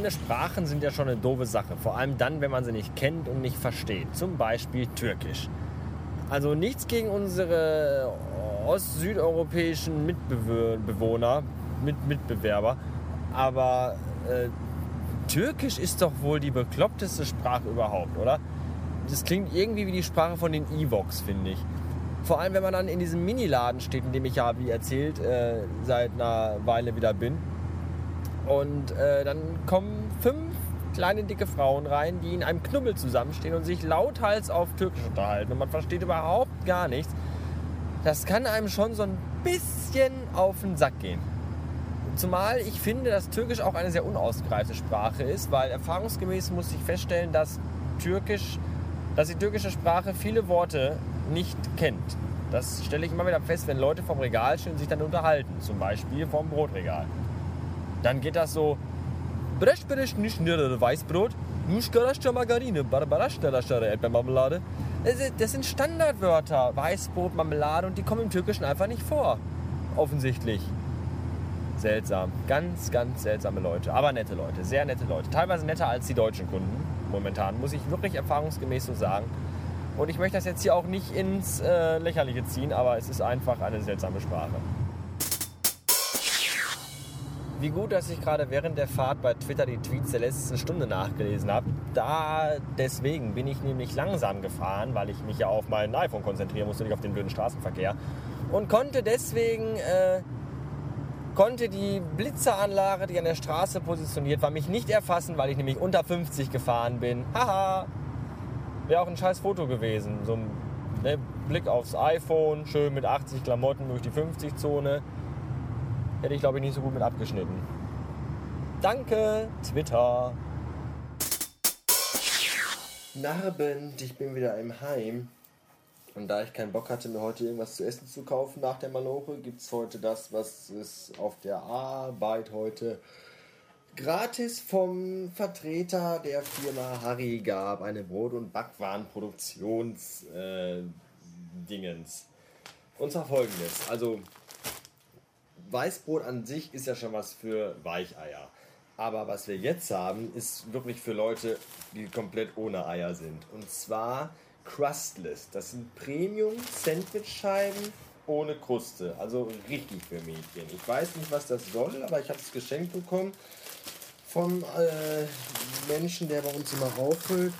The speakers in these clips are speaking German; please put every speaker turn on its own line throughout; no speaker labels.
Fremde Sprachen sind ja schon eine doofe Sache. Vor allem dann, wenn man sie nicht kennt und nicht versteht. Zum Beispiel Türkisch. Also nichts gegen unsere ost-südeuropäischen Mitbewohner, mit Mitbewerber. Aber äh, Türkisch ist doch wohl die bekloppteste Sprache überhaupt, oder? Das klingt irgendwie wie die Sprache von den Evox, finde ich. Vor allem, wenn man dann in diesem Miniladen steht, in dem ich ja, wie erzählt, äh, seit einer Weile wieder bin. Und äh, dann kommen fünf kleine dicke Frauen rein, die in einem Knubbel zusammenstehen und sich lauthals auf Türkisch unterhalten. Und man versteht überhaupt gar nichts. Das kann einem schon so ein bisschen auf den Sack gehen. Zumal ich finde, dass Türkisch auch eine sehr unausgereifte Sprache ist, weil erfahrungsgemäß muss ich feststellen, dass Türkisch, dass die türkische Sprache viele Worte nicht kennt. Das stelle ich immer wieder fest, wenn Leute vom Regal stehen und sich dann unterhalten, zum Beispiel vom Brotregal. Dann geht das so, Bresch, bresch, nicht Weißbrot, Nuschkarascha Margarine, Barbarashtarashara Erdbeermarmelade. Das sind Standardwörter, Weißbrot, Marmelade und die kommen im Türkischen einfach nicht vor. Offensichtlich. Seltsam. Ganz, ganz seltsame Leute. Aber nette Leute. Sehr nette Leute. Teilweise netter als die deutschen Kunden. Momentan. Muss ich wirklich erfahrungsgemäß so sagen. Und ich möchte das jetzt hier auch nicht ins äh, Lächerliche ziehen, aber es ist einfach eine seltsame Sprache. Wie gut, dass ich gerade während der Fahrt bei Twitter die Tweets der letzten Stunde nachgelesen habe. Da deswegen bin ich nämlich langsam gefahren, weil ich mich ja auf mein iPhone konzentrieren musste, nicht auf den blöden Straßenverkehr. Und konnte deswegen äh, konnte die Blitzeranlage, die an der Straße positioniert war, mich nicht erfassen, weil ich nämlich unter 50 gefahren bin. Haha! Wäre auch ein scheiß Foto gewesen. So ein ne, Blick aufs iPhone, schön mit 80 Klamotten durch die 50-Zone. Hätte ich, glaube ich, nicht so gut mit abgeschnitten. Danke, Twitter. Narbend, ich bin wieder im Heim. Und da ich keinen Bock hatte, mir heute irgendwas zu essen zu kaufen nach der Maloche, gibt es heute das, was es auf der Arbeit heute gratis vom Vertreter der Firma Harry gab. Eine Brot- und Backwarenproduktions-Dingens. Äh, und zwar folgendes. Also, Weißbrot an sich ist ja schon was für Weicheier. Aber was wir jetzt haben, ist wirklich für Leute, die komplett ohne Eier sind. Und zwar Crustless. Das sind Premium-Sandwich-Scheiben ohne Kruste. Also richtig für Mädchen. Ich weiß nicht, was das soll, aber ich habe es geschenkt bekommen vom äh, Menschen, der bei uns immer auffüllt.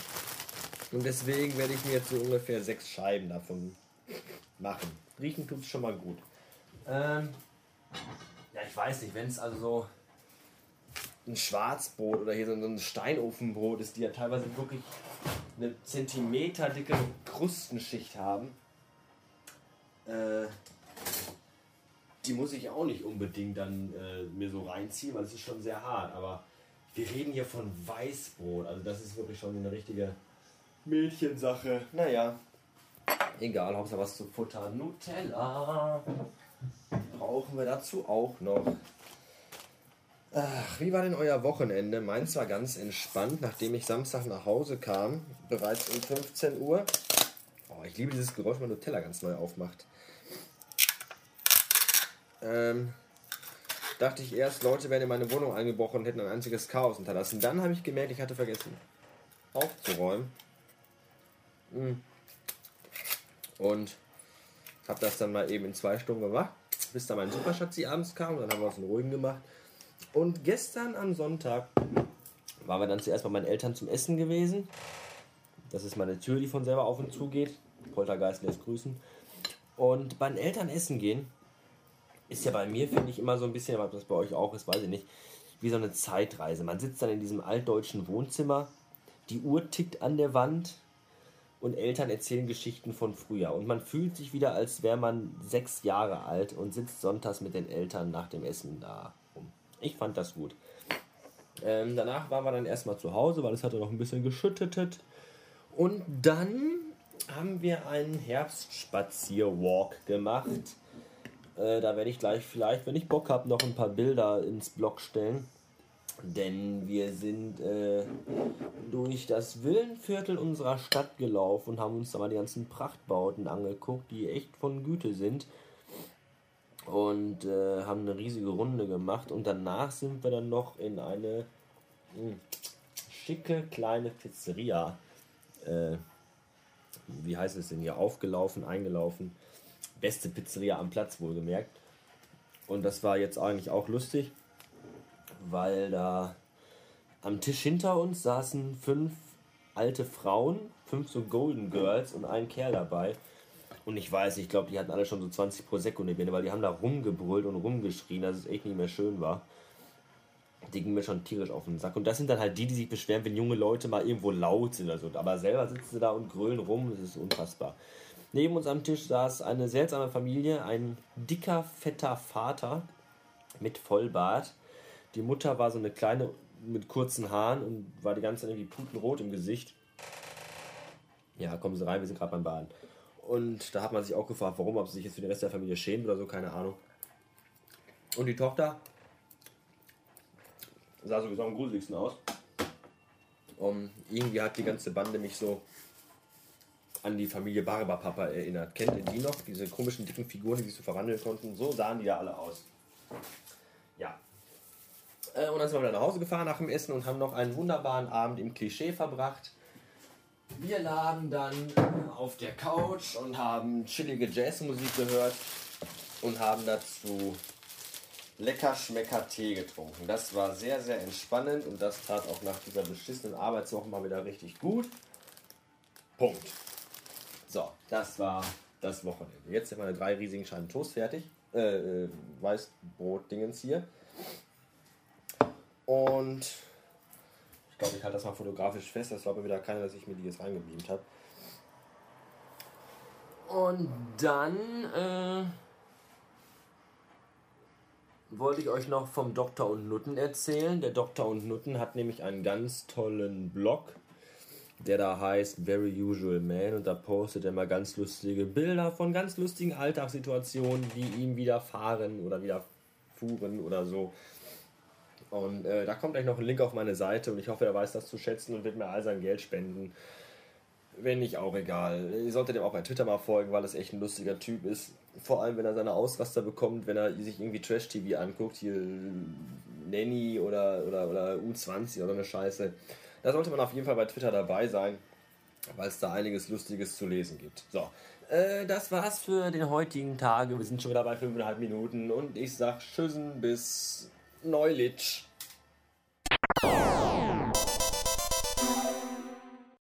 Und deswegen werde ich mir jetzt so ungefähr sechs Scheiben davon machen. Riechen tut es schon mal gut. Ähm, ja, ich weiß nicht, wenn es also so ein Schwarzbrot oder hier so ein Steinofenbrot ist, die ja teilweise wirklich eine Zentimeter dicke Krustenschicht haben. Äh, die muss ich auch nicht unbedingt dann äh, mir so reinziehen, weil es ist schon sehr hart. Aber wir reden hier von Weißbrot. Also das ist wirklich schon eine richtige Mädchensache. Naja, egal, Hauptsache was zu futtern. Nutella brauchen wir dazu auch noch. Ach, wie war denn euer Wochenende? Meins war ganz entspannt, nachdem ich Samstag nach Hause kam, bereits um 15 Uhr. Oh, ich liebe dieses Geräusch, wenn man Nutella ganz neu aufmacht. Ähm, dachte ich erst, Leute wären in meine Wohnung eingebrochen und hätten ein einziges Chaos hinterlassen. Dann habe ich gemerkt, ich hatte vergessen aufzuräumen. Hm. Und habe das dann mal eben in zwei Stunden gemacht, bis da mein Superschatzi abends kam. Dann haben wir es in ruhigen gemacht. Und gestern am Sonntag waren wir dann zuerst bei meinen Eltern zum Essen gewesen. Das ist meine Tür, die von selber auf und zu geht. Poltergeist lässt grüßen. Und bei den Eltern essen gehen ist ja bei mir, finde ich, immer so ein bisschen, was das bei euch auch ist, weiß ich nicht, wie so eine Zeitreise. Man sitzt dann in diesem altdeutschen Wohnzimmer, die Uhr tickt an der Wand und Eltern erzählen Geschichten von früher. Und man fühlt sich wieder, als wäre man sechs Jahre alt und sitzt sonntags mit den Eltern nach dem Essen da ich fand das gut. Ähm, danach waren wir dann erstmal zu Hause, weil es hatte noch ein bisschen geschüttet. Und dann haben wir einen Herbstspazierwalk gemacht. Äh, da werde ich gleich vielleicht, wenn ich Bock habe, noch ein paar Bilder ins Blog stellen. Denn wir sind äh, durch das Villenviertel unserer Stadt gelaufen und haben uns da mal die ganzen Prachtbauten angeguckt, die echt von Güte sind und äh, haben eine riesige Runde gemacht und danach sind wir dann noch in eine schicke kleine Pizzeria. Äh, wie heißt es denn hier? Aufgelaufen, eingelaufen. Beste Pizzeria am Platz, wohlgemerkt. Und das war jetzt eigentlich auch lustig, weil da am Tisch hinter uns saßen fünf alte Frauen, fünf so Golden Girls und ein Kerl dabei. Und ich weiß, ich glaube, die hatten alle schon so 20 Prosecco in der Birne, weil die haben da rumgebrüllt und rumgeschrien, dass es echt nicht mehr schön war. Die gingen mir schon tierisch auf den Sack. Und das sind dann halt die, die sich beschweren, wenn junge Leute mal irgendwo laut sind oder so. Aber selber sitzen sie da und grölen rum, das ist unfassbar. Neben uns am Tisch saß eine seltsame Familie, ein dicker, fetter Vater mit Vollbart. Die Mutter war so eine kleine mit kurzen Haaren und war die ganze Zeit irgendwie putenrot im Gesicht. Ja, kommen Sie rein, wir sind gerade beim Baden. Und da hat man sich auch gefragt, warum, ob sie sich jetzt für den Rest der Familie schämt oder so, keine Ahnung. Und die Tochter sah sowieso am gruseligsten aus. Um, irgendwie hat die ganze Bande mich so an die Familie Barbapapa erinnert. Kennt ihr die noch? Diese komischen dicken Figuren, die sich so verwandeln konnten. So sahen die da alle aus. Ja. Äh, und dann sind wir wieder nach Hause gefahren nach dem Essen und haben noch einen wunderbaren Abend im Klischee verbracht. Wir lagen dann auf der Couch und haben chillige Jazzmusik gehört und haben dazu lecker Schmecker Tee getrunken. Das war sehr, sehr entspannend und das tat auch nach dieser beschissenen Arbeitswoche mal wieder richtig gut. Punkt. So, das war das Wochenende. Jetzt sind meine drei riesigen Scheiben Toast fertig. Äh, äh Weißbrot-Dingens hier. Und ich glaube, ich halte das mal fotografisch fest. Das glaube wieder keiner, dass ich mir die jetzt reingebeamt habe. Und dann äh, wollte ich euch noch vom Doktor und Nutten erzählen. Der Doktor und Nutten hat nämlich einen ganz tollen Blog, der da heißt Very Usual Man und da postet er mal ganz lustige Bilder von ganz lustigen Alltagssituationen, die ihm widerfahren oder widerfuhren oder so. Und äh, da kommt gleich noch ein Link auf meine Seite und ich hoffe, er weiß das zu schätzen und wird mir all sein Geld spenden. Wenn nicht, auch egal. Ihr solltet ihm auch bei Twitter mal folgen, weil es echt ein lustiger Typ ist. Vor allem, wenn er seine Ausraster bekommt, wenn er sich irgendwie Trash-TV anguckt, hier Nanny oder, oder, oder U20 oder eine Scheiße. Da sollte man auf jeden Fall bei Twitter dabei sein, weil es da einiges Lustiges zu lesen gibt. So, äh, das war's für den heutigen Tag. Wir sind schon wieder bei 5,5 Minuten und ich sag Tschüssen bis Neulitsch.